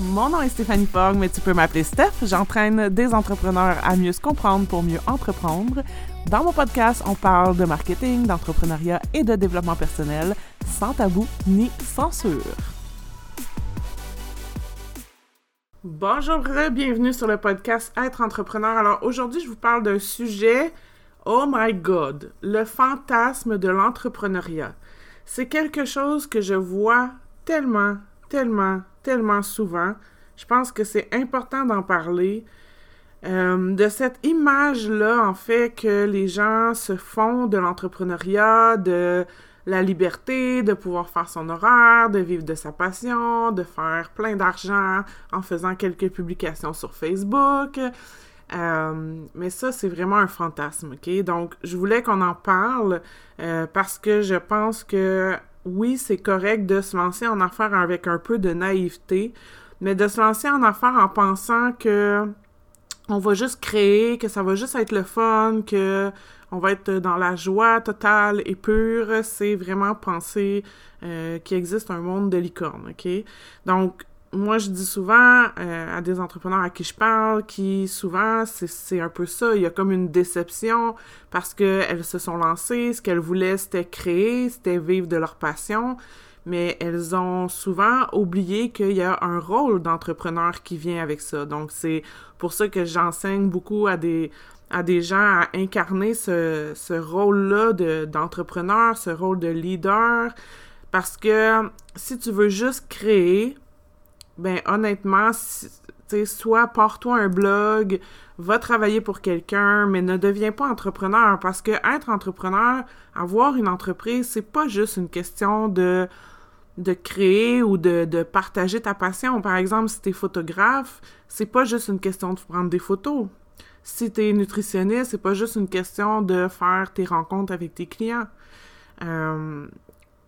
Mon nom est Stéphanie Fogg, mais tu peux m'appeler Steph. J'entraîne des entrepreneurs à mieux se comprendre pour mieux entreprendre. Dans mon podcast, on parle de marketing, d'entrepreneuriat et de développement personnel, sans tabou ni censure. Bonjour, bienvenue sur le podcast Être entrepreneur. Alors aujourd'hui, je vous parle d'un sujet, oh my god, le fantasme de l'entrepreneuriat. C'est quelque chose que je vois tellement, tellement, tellement souvent. Je pense que c'est important d'en parler. Euh, de cette image-là, en fait, que les gens se font de l'entrepreneuriat, de la liberté, de pouvoir faire son horaire, de vivre de sa passion, de faire plein d'argent en faisant quelques publications sur Facebook. Euh, mais ça, c'est vraiment un fantasme, OK? Donc, je voulais qu'on en parle euh, parce que je pense que oui, c'est correct de se lancer en affaires avec un peu de naïveté, mais de se lancer en affaires en pensant que on va juste créer, que ça va juste être le fun, que on va être dans la joie totale et pure, c'est vraiment penser euh, qu'il existe un monde de licorne, OK? Donc, moi, je dis souvent euh, à des entrepreneurs à qui je parle, qui souvent, c'est un peu ça. Il y a comme une déception parce qu'elles se sont lancées. Ce qu'elles voulaient, c'était créer, c'était vivre de leur passion. Mais elles ont souvent oublié qu'il y a un rôle d'entrepreneur qui vient avec ça. Donc, c'est pour ça que j'enseigne beaucoup à des, à des gens à incarner ce, ce rôle-là d'entrepreneur, ce rôle de leader. Parce que si tu veux juste créer, ben honnêtement, soit pars-toi un blog, va travailler pour quelqu'un, mais ne deviens pas entrepreneur parce que être entrepreneur, avoir une entreprise, c'est pas juste une question de de créer ou de, de partager ta passion. Par exemple, si t'es photographe, c'est pas juste une question de prendre des photos. Si t'es nutritionniste, c'est pas juste une question de faire tes rencontres avec tes clients. Euh,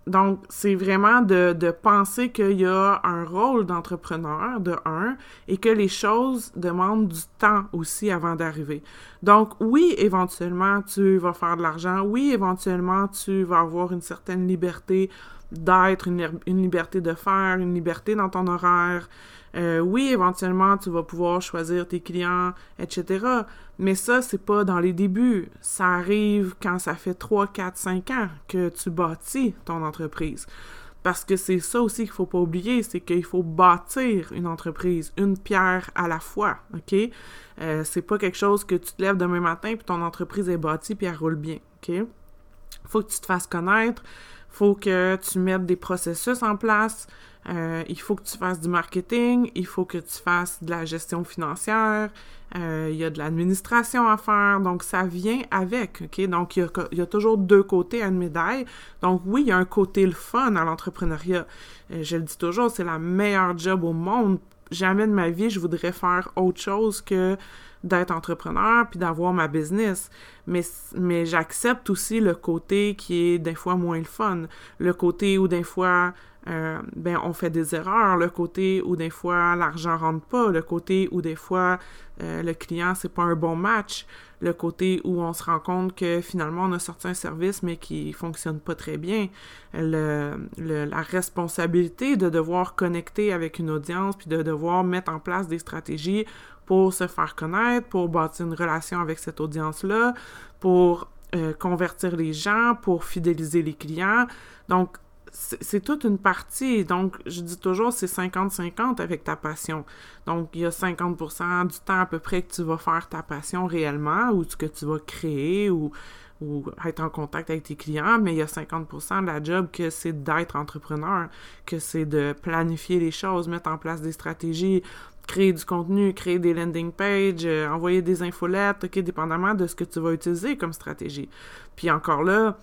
donc, c'est vraiment de, penser qu'il y a un rôle d'entrepreneur, de un, et que les choses demandent du temps aussi avant d'arriver. Donc, oui, éventuellement, tu vas faire de l'argent. Oui, éventuellement, tu vas avoir une certaine liberté d'être, une, liberté de faire, une liberté dans ton horaire. Euh, oui, éventuellement, tu vas pouvoir choisir tes clients, etc. Mais ça, c'est pas dans les débuts. Ça arrive quand ça fait 3, 4, 5 ans que tu bâtis ton entreprise. Parce que c'est ça aussi qu'il faut pas oublier, c'est qu'il faut bâtir une entreprise, une pierre à la fois, OK? Euh, c'est pas quelque chose que tu te lèves demain matin puis ton entreprise est bâtie puis elle roule bien, OK? Faut que tu te fasses connaître, faut que tu mettes des processus en place, euh, il faut que tu fasses du marketing, il faut que tu fasses de la gestion financière, euh, il y a de l'administration à faire, donc ça vient avec? Donc, il y, a, toujours deux côtés à une médaille. Donc, oui, il y a un côté le fun à l'entrepreneuriat. Euh, je le dis toujours, c'est la meilleure job au monde. Jamais de ma vie, je voudrais faire autre chose que d'être entrepreneur puis d'avoir ma business. Mais, mais j'accepte aussi le côté qui est des fois moins le fun. Le côté où des fois euh, ben on fait des erreurs, le côté où des fois l'argent rentre pas, le côté où des fois euh, le client c'est pas un bon match, le côté où on se rend compte que finalement on a sorti un service mais qui fonctionne pas très bien, le, la responsabilité de devoir connecter avec une audience puis de devoir mettre en place des stratégies pour se faire connaître, pour bâtir une relation avec cette audience-là, pour euh, convertir les gens, pour fidéliser les clients. Donc, c'est toute une partie. Donc, je dis toujours, c'est 50-50 avec ta passion. Donc, il y a 50% du temps à peu près que tu vas faire ta passion réellement ou que tu vas créer ou, ou être en contact avec tes clients, mais il y a 50% de la job que c'est d'être entrepreneur, que c'est de planifier les choses, mettre en place des stratégies, créer du contenu, créer des landing pages, euh, envoyer des infolettes, ok, dépendamment de ce que tu vas utiliser comme stratégie. Puis encore là,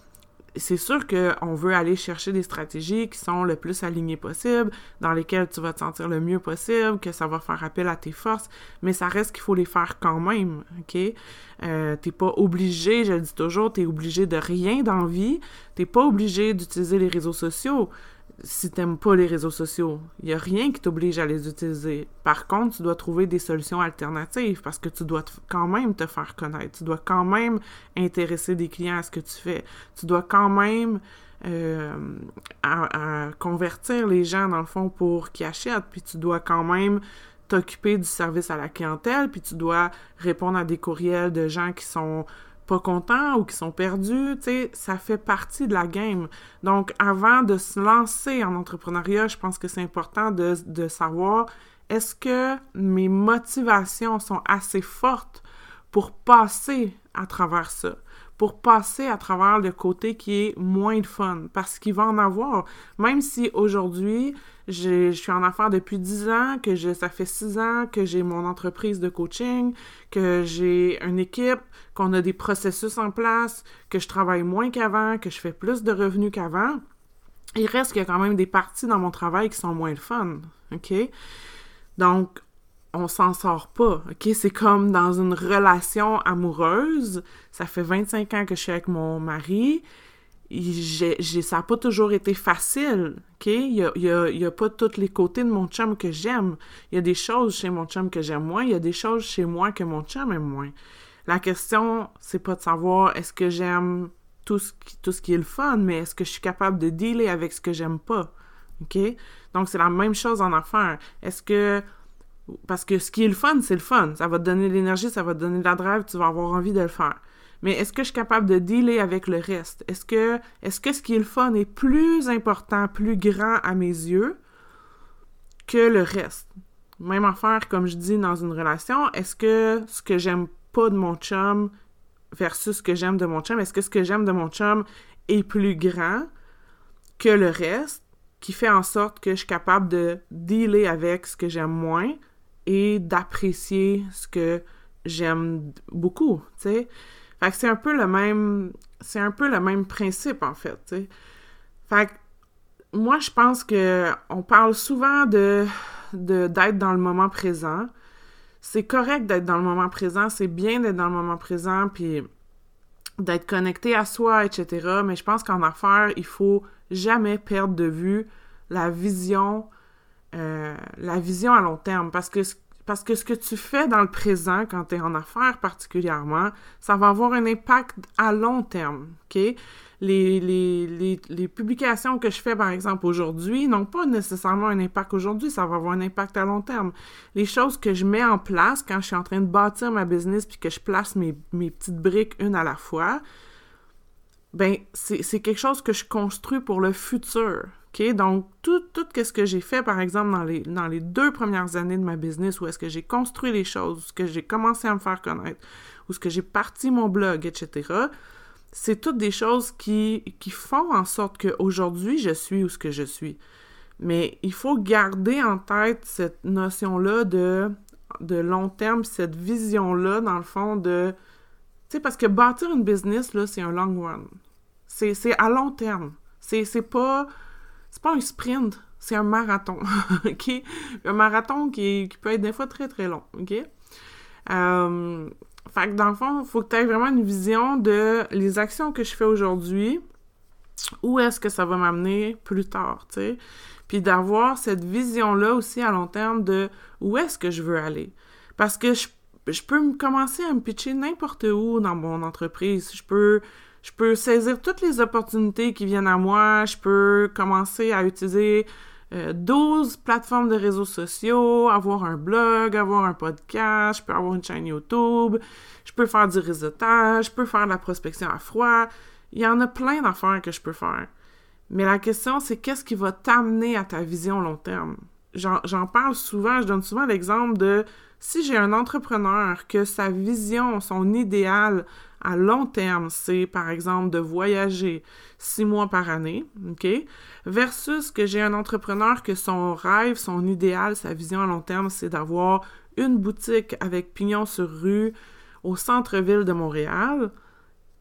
c'est sûr qu'on veut aller chercher des stratégies qui sont le plus alignées possible, dans lesquelles tu vas te sentir le mieux possible, que ça va faire appel à tes forces, mais ça reste qu'il faut les faire quand même, OK? Euh, t'es pas obligé, je le dis toujours, t'es obligé de rien dans vie, t'es pas obligé d'utiliser les réseaux sociaux si t'aimes pas les réseaux sociaux. Il y a rien qui t'oblige à les utiliser. Par contre, tu dois trouver des solutions alternatives parce que tu dois quand même te faire connaître. Tu dois quand même intéresser des clients à ce que tu fais. Tu dois quand même euh, convertir les gens, dans le fond, pour qu'ils achètent. Puis tu dois quand même t'occuper du service à la clientèle, puis tu dois répondre à des courriels de gens qui sont pas contents ou qui sont perdus, tu sais, ça fait partie de la game. Donc, avant de se lancer en entrepreneuriat, je pense que c'est important de, de savoir est-ce que mes motivations sont assez fortes pour passer à travers ça? Pour passer à travers le côté qui est moins de fun, parce qu'il va en avoir. Même si aujourd'hui, je suis en affaires depuis 10 ans, que ça fait 6 ans que j'ai mon entreprise de coaching, que j'ai une équipe, qu'on a des processus en place, que je travaille moins qu'avant, que je fais plus de revenus qu'avant, il reste quand même des parties dans mon travail qui sont moins de fun, OK? Donc, on s'en sort pas, OK? C'est comme dans une relation amoureuse. Ça fait 25 ans que je suis avec mon mari. J'ai, ça n'a pas toujours été facile, OK? Il y a, pas tous les côtés de mon chum que j'aime. Il y a des choses chez mon chum que j'aime moins. Il y a des choses chez moi que mon chum aime moins. La question, c'est pas de savoir est-ce que j'aime tout ce, qui, tout est le fun, mais est-ce que je suis capable de dealer avec ce que j'aime pas? OK? Donc, c'est la même chose en affaires. Est-ce que parce que ce qui est le fun, c'est le fun. Ça va te donner l'énergie, ça va te donner de la drive, tu vas avoir envie de le faire. Mais est-ce que je suis capable de dealer avec le reste? Est-ce que, est-ce que ce qui est le fun est plus important, plus grand à mes yeux que le reste? Même affaire, comme je dis, dans une relation, est-ce que ce que j'aime pas de mon chum versus ce que j'aime de mon chum, est-ce que ce que j'aime de mon chum est plus grand que le reste qui fait en sorte que je suis capable de dealer avec ce que j'aime moins? Et d'apprécier ce que j'aime beaucoup, tu sais. Fait que c'est un peu le même c'est un peu le même principe en fait. Fait que moi je pense que on parle souvent de d'être dans le moment présent. C'est correct d'être dans le moment présent, c'est bien d'être dans le moment présent puis d'être connecté à soi, etc. Mais je pense qu'en affaires, il faut jamais perdre de vue la vision euh, la vision à long terme. Parce que, parce que ce que tu fais dans le présent, quand tu es en affaires particulièrement, ça va avoir un impact à long terme. Les, publications que je fais, par exemple, aujourd'hui, n'ont pas nécessairement un impact aujourd'hui, ça va avoir un impact à long terme. Les choses que je mets en place quand je suis en train de bâtir ma business puis que je place mes, mes petites briques une à la fois, ben, c'est quelque chose que je construis pour le futur. Donc, tout, tout ce que j'ai fait, par exemple, dans les, dans les deux premières années de ma business, où est-ce que j'ai construit les choses, où est-ce que j'ai commencé à me faire connaître, où est-ce que j'ai parti mon blog, etc., c'est toutes des choses qui, qui font en sorte qu'aujourd'hui, je suis où ce que je suis. Mais il faut garder en tête cette notion-là de, de long terme, cette vision-là, dans le fond, de... Tu sais, parce que bâtir une business, là, c'est un long run. C'est à long terme. C'est pas c'est pas un sprint, c'est un marathon, OK? Un marathon qui, peut être des fois très, très long, OK? Euh, fait que dans le fond, il faut que tu aies vraiment une vision de les actions que je fais aujourd'hui, où est-ce que ça va m'amener plus tard, tu sais? Puis d'avoir cette vision-là aussi à long terme de où est-ce que je veux aller. Parce que je, je peux commencer à me pitcher n'importe où dans mon entreprise. Je peux je peux saisir toutes les opportunités qui viennent à moi. Je peux commencer à utiliser 12 euh, plateformes de réseaux sociaux, avoir un blog, avoir un podcast, je peux avoir une chaîne YouTube, je peux faire du réseautage, je peux faire de la prospection à froid. Il y en a plein d'affaires que je peux faire. Mais la question, c'est qu'est-ce qui va t'amener à ta vision long terme? J'en parle souvent, je donne souvent l'exemple de si j'ai un entrepreneur que sa vision, son idéal à long terme, c'est par exemple de voyager six mois par année, OK? Versus que j'ai un entrepreneur que son rêve, son idéal, sa vision à long terme, c'est d'avoir une boutique avec pignon sur rue au centre-ville de Montréal.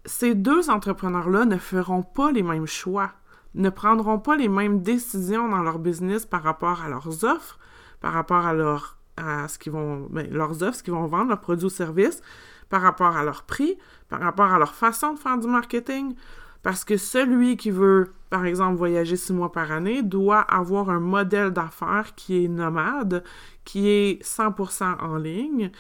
Ces deux entrepreneurs-là ne feront pas les mêmes choix, ne prendront pas les mêmes décisions dans leur business par rapport à leurs offres, par rapport à, ben, leurs offres, ce qu'ils vont vendre, leurs produits ou services, par rapport à leur prix, par rapport à leur façon de faire du marketing, Parce que celui qui veut, par exemple, voyager six mois par année doit avoir un modèle d'affaires qui est nomade, qui est 100% en ligne,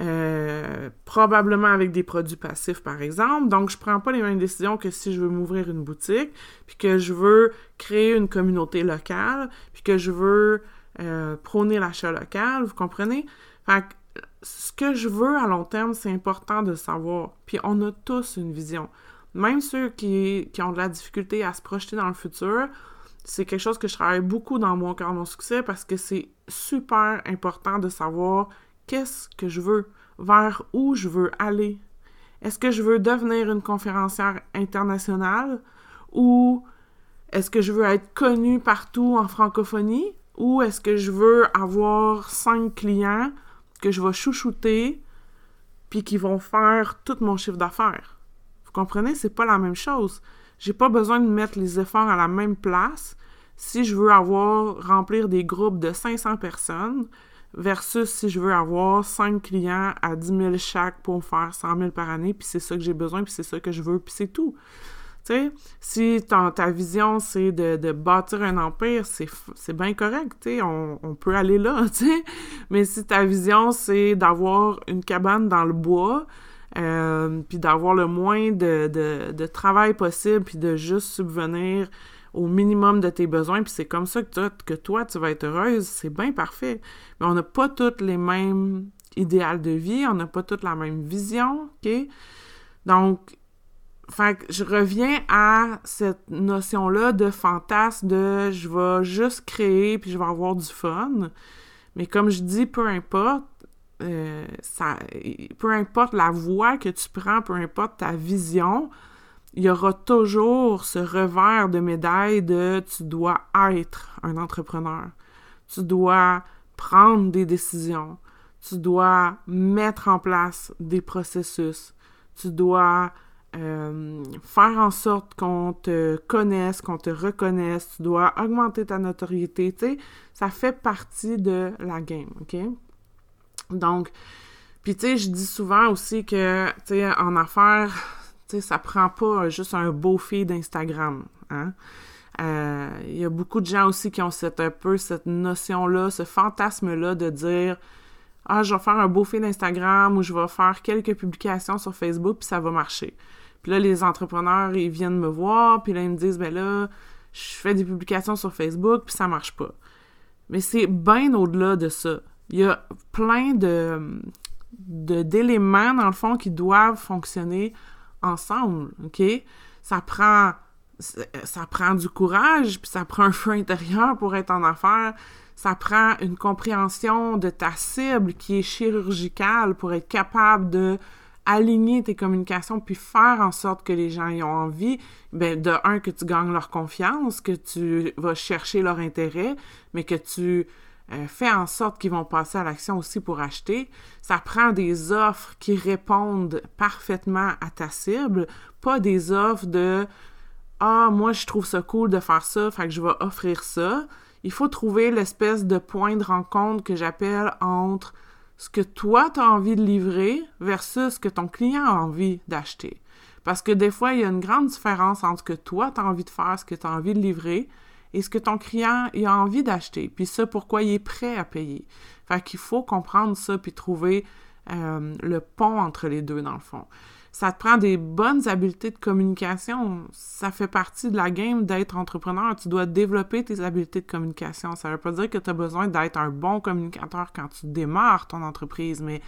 euh, probablement avec des produits passifs, par exemple. Donc, je prends pas les mêmes décisions que si je veux m'ouvrir une boutique, puis que je veux créer une communauté locale, puis que je veux euh, prôner l'achat local, vous comprenez? Ce que je veux à long terme, c'est important de savoir. Puis on a tous une vision. Même ceux qui, ont de la difficulté à se projeter dans le futur, c'est quelque chose que je travaille beaucoup dans mon cœur, mon succès, parce que c'est super important de savoir qu'est-ce que je veux, vers où je veux aller. Est-ce que je veux devenir une conférencière internationale ou est-ce que je veux être connue partout en francophonie ou est-ce que je veux avoir cinq clients que je vais chouchouter puis qui vont faire tout mon chiffre d'affaires? Vous comprenez? C'est pas la même chose. J'ai pas besoin de mettre les efforts à la même place si je veux avoir remplir des groupes de 500 personnes versus si je veux avoir 5 clients à 10 000 chaque pour faire 100 000 par année, puis c'est ça que j'ai besoin, puis c'est ça que je veux, puis c'est tout. Si ta vision, c'est de, bâtir un empire, c'est bien correct, on, peut aller là, tu. Mais si ta vision, c'est d'avoir une cabane dans le bois, euh, puis d'avoir le moins de, travail possible, puis de juste subvenir au minimum de tes besoins, puis c'est comme ça que que toi, tu vas être heureuse, c'est bien parfait. Mais on n'a pas toutes les mêmes idéaux de vie, on n'a pas toutes la même vision, OK? Donc, fait que je reviens à cette notion-là de fantasme de je vais juste créer puis je vais avoir du fun. Mais comme je dis, peu importe, euh, ça, peu importe la voie que tu prends, peu importe ta vision, il y aura toujours ce revers de médaille de tu dois être un entrepreneur. Tu dois prendre des décisions. Tu dois mettre en place des processus. Tu dois euh, faire en sorte qu'on te connaisse, qu'on te reconnaisse. Tu dois augmenter ta notoriété. Tu sais, ça fait partie de la game, OK? Donc, puis tu sais, je dis souvent aussi que, tu sais, en affaires, ça prend pas juste un beau feed d'Instagram. Hein? Euh, il y a beaucoup de gens aussi qui ont cette, un peu cette notion-là, ce fantasme-là de dire Ah, je vais faire un beau feed d'Instagram ou je vais faire quelques publications sur Facebook puis ça va marcher. Puis là, les entrepreneurs, ils viennent me voir, puis là, ils me disent Ben là, je fais des publications sur Facebook puis ça marche pas. Mais c'est bien au-delà de ça. Il y a plein de d'éléments, dans le fond, qui doivent fonctionner ensemble, OK? Ça prend ça prend du courage, puis ça prend un feu intérieur pour être en affaires. Ça prend une compréhension de ta cible qui est chirurgicale pour être capable de aligner tes communications puis faire en sorte que les gens y ont envie. Ben, de un, que tu gagnes leur confiance, que tu vas chercher leur intérêt, mais que tu euh, fais en sorte qu'ils vont passer à l'action aussi pour acheter. Ça prend des offres qui répondent parfaitement à ta cible, pas des offres de Ah, moi je trouve ça cool de faire ça, fait que je vais offrir ça. Il faut trouver l'espèce de point de rencontre que j'appelle entre ce que toi tu as envie de livrer versus ce que ton client a envie d'acheter. Parce que des fois, il y a une grande différence entre ce que toi tu as envie de faire, ce que tu as envie de livrer, et ce que ton client a envie d'acheter, puis ça, pourquoi il est prêt à payer. Fait qu'il faut comprendre ça, puis trouver euh, le pont entre les deux, dans le fond. Ça te prend des bonnes habiletés de communication. Ça fait partie de la game d'être entrepreneur. Tu dois développer tes habiletés de communication. Ça ne veut pas dire que tu as besoin d'être un bon communicateur quand tu démarres ton entreprise, mais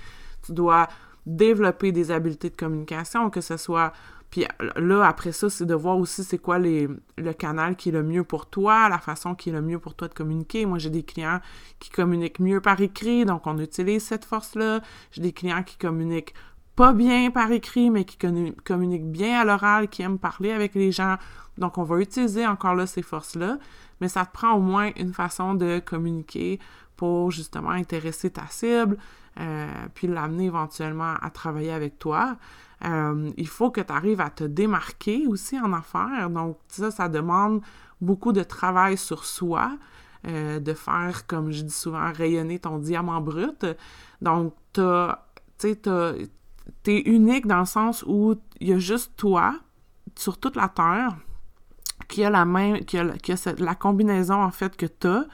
tu dois développer des habiletés de communication, que ce soit puis là, après ça, c'est de voir aussi c'est quoi le canal qui est le mieux pour toi, la façon qui est le mieux pour toi de communiquer. Moi, j'ai des clients qui communiquent mieux par écrit, donc on utilise cette force-là. J'ai des clients qui communiquent pas bien par écrit, mais qui communiquent bien à l'oral, qui aiment parler avec les gens. Donc, on va utiliser encore là ces forces-là, mais ça te prend au moins une façon de communiquer pour justement intéresser ta cible, euh, puis l'amener éventuellement à travailler avec toi. Euh, il faut que tu arrives à te démarquer aussi en affaires. Donc, ça, ça demande beaucoup de travail sur soi, euh, de faire, comme je dis souvent, rayonner ton diamant brut. Donc, tu es unique dans le sens où il y a juste toi, sur toute la Terre qui a la même, qui a, la combinaison en fait que tu as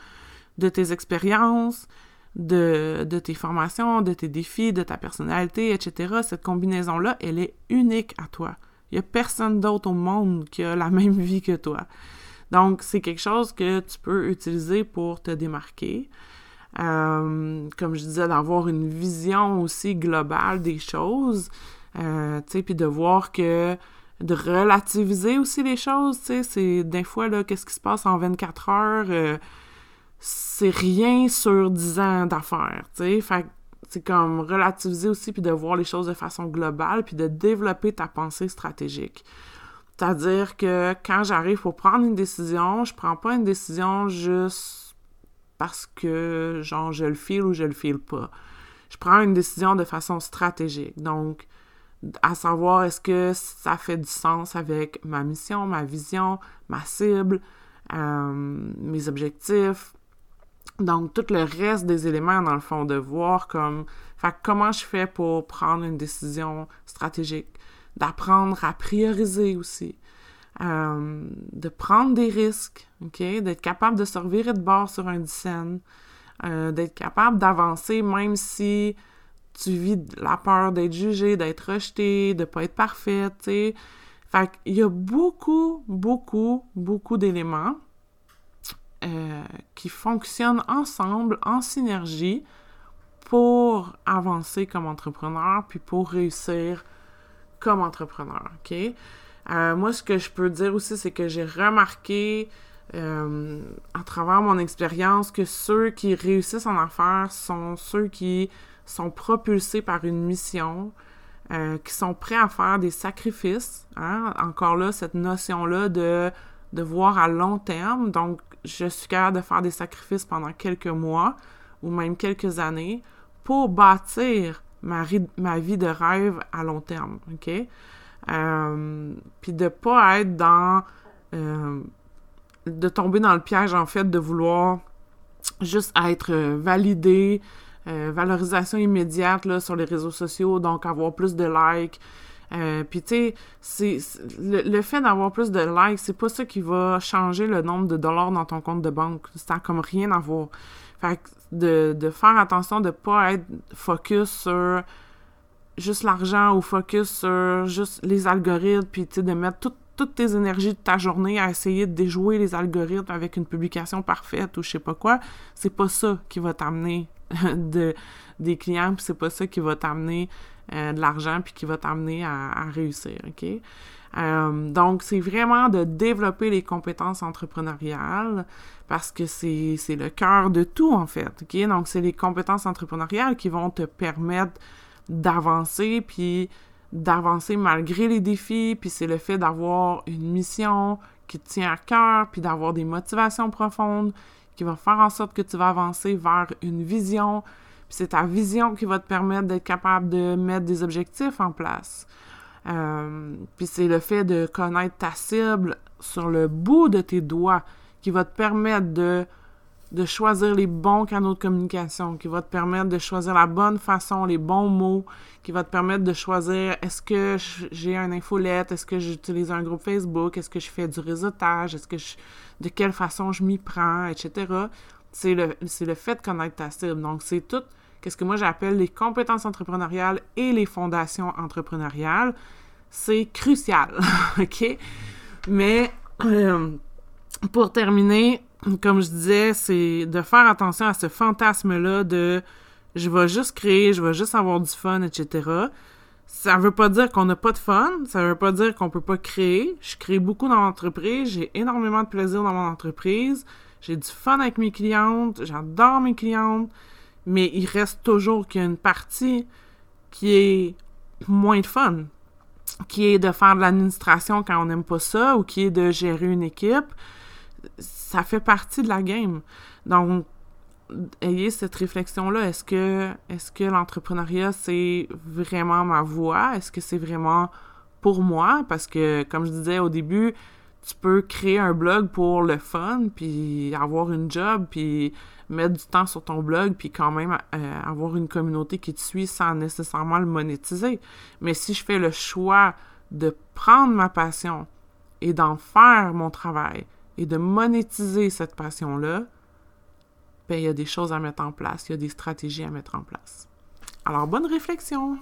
de tes expériences, de, de, tes formations, de tes défis, de ta personnalité, etc. Cette combinaison-là, elle est unique à toi. Il n'y a personne d'autre au monde qui a la même vie que toi. Donc, c'est quelque chose que tu peux utiliser pour te démarquer. Euh, comme je disais, d'avoir une vision aussi globale des choses, euh, puis de voir que de relativiser aussi les choses, tu sais, c'est des fois, là, qu'est-ce qui se passe en 24 heures, euh, c'est rien sur 10 ans d'affaires, tu sais, c'est comme relativiser aussi, puis de voir les choses de façon globale, puis de développer ta pensée stratégique. C'est-à-dire que quand j'arrive pour prendre une décision, je prends pas une décision juste parce que, genre, je le file ou je le file pas. Je prends une décision de façon stratégique. Donc, à savoir est-ce que ça fait du sens avec ma mission, ma vision, ma cible, euh, mes objectifs? Donc, tout le reste des éléments, dans le fond, de voir comme, comment je fais pour prendre une décision stratégique d'apprendre à prioriser aussi, euh, de prendre des risques, OK? D'être capable de se revirer de bord sur un scène, euh, d'être capable d'avancer même si tu vis la peur d'être jugé, d'être rejeté, de pas être parfaite, tu sais. Fait y a beaucoup, beaucoup, beaucoup d'éléments euh, qui fonctionnent ensemble, en synergie, pour avancer comme entrepreneur, puis pour réussir comme entrepreneur, OK? Euh, moi, ce que je peux dire aussi, c'est que j'ai remarqué euh, à travers mon expérience que ceux qui réussissent en affaires sont ceux qui sont propulsés par une mission, euh, qui sont prêts à faire des sacrifices. Hein? Encore là, cette notion-là de, de voir à long terme. Donc, je suis capable de faire des sacrifices pendant quelques mois ou même quelques années pour bâtir ma, ma vie de rêve à long terme, OK? Euh, puis de pas être dans... Euh, de tomber dans le piège, en fait, de vouloir juste être validé, euh, valorisation immédiate là, sur les réseaux sociaux, donc avoir plus de likes. Puis tu sais, le, le, fait d'avoir plus de likes, c'est pas ça qui va changer le nombre de dollars dans ton compte de banque. Ça n'a comme rien à voir. Fait que de, de faire attention de pas être focus sur juste l'argent ou focus sur juste les algorithmes, puis de mettre toutes tes énergies de ta journée à essayer de déjouer les algorithmes avec une publication parfaite ou je sais pas quoi, c'est pas ça qui va t'amener de, des clients, puis c'est pas ça qui va t'amener euh, de l'argent, puis qui va t'amener à, à, réussir, OK? Euh, donc, c'est vraiment de développer les compétences entrepreneuriales parce que c'est le cœur de tout, en fait. OK? Donc, c'est les compétences entrepreneuriales qui vont te permettre d'avancer, puis d'avancer malgré les défis, puis c'est le fait d'avoir une mission qui te tient à cœur, puis d'avoir des motivations profondes qui va faire en sorte que tu vas avancer vers une vision, puis c'est ta vision qui va te permettre d'être capable de mettre des objectifs en place. Euh, puis c'est le fait de connaître ta cible sur le bout de tes doigts qui va te permettre de, de choisir les bons canaux de communication, qui va te permettre de choisir la bonne façon, les bons mots, qui va te permettre de choisir est-ce que j'ai un infolette, est-ce que j'utilise un groupe Facebook, est-ce que je fais du réseautage, est-ce que je, de quelle façon je m'y prends, etc. C'est le, le fait de connaître ta cible. Donc, c'est tout qu'est-ce que moi j'appelle les compétences entrepreneuriales et les fondations entrepreneuriales. C'est crucial, OK? Mais euh, pour terminer, comme je disais, c'est de faire attention à ce fantasme-là de je vais juste créer, je vais juste avoir du fun, etc. Ça veut pas dire qu'on n'a pas de fun, ça veut pas dire qu'on peut pas créer. Je crée beaucoup dans l'entreprise, j'ai énormément de plaisir dans mon entreprise, j'ai du fun avec mes clientes, j'adore mes clientes, mais il reste toujours qu'il y a une partie qui est moins de fun, qui est de faire de l'administration quand on n'aime pas ça, ou qui est de gérer une équipe. Ça fait partie de la game. Donc, ayez cette réflexion-là. Est-ce que, est-ce que l'entrepreneuriat, c'est vraiment ma voie? Est-ce que c'est vraiment pour moi? Parce que, comme je disais au début, tu peux créer un blog pour le fun, puis avoir une job, puis mettre du temps sur ton blog, puis quand même euh, avoir une communauté qui te suit sans nécessairement le monétiser. Mais si je fais le choix de prendre ma passion, et d'en faire mon travail et de monétiser cette passion-là, ben, il y a des choses à mettre en place, il y a des stratégies à mettre en place. Alors, bonne réflexion!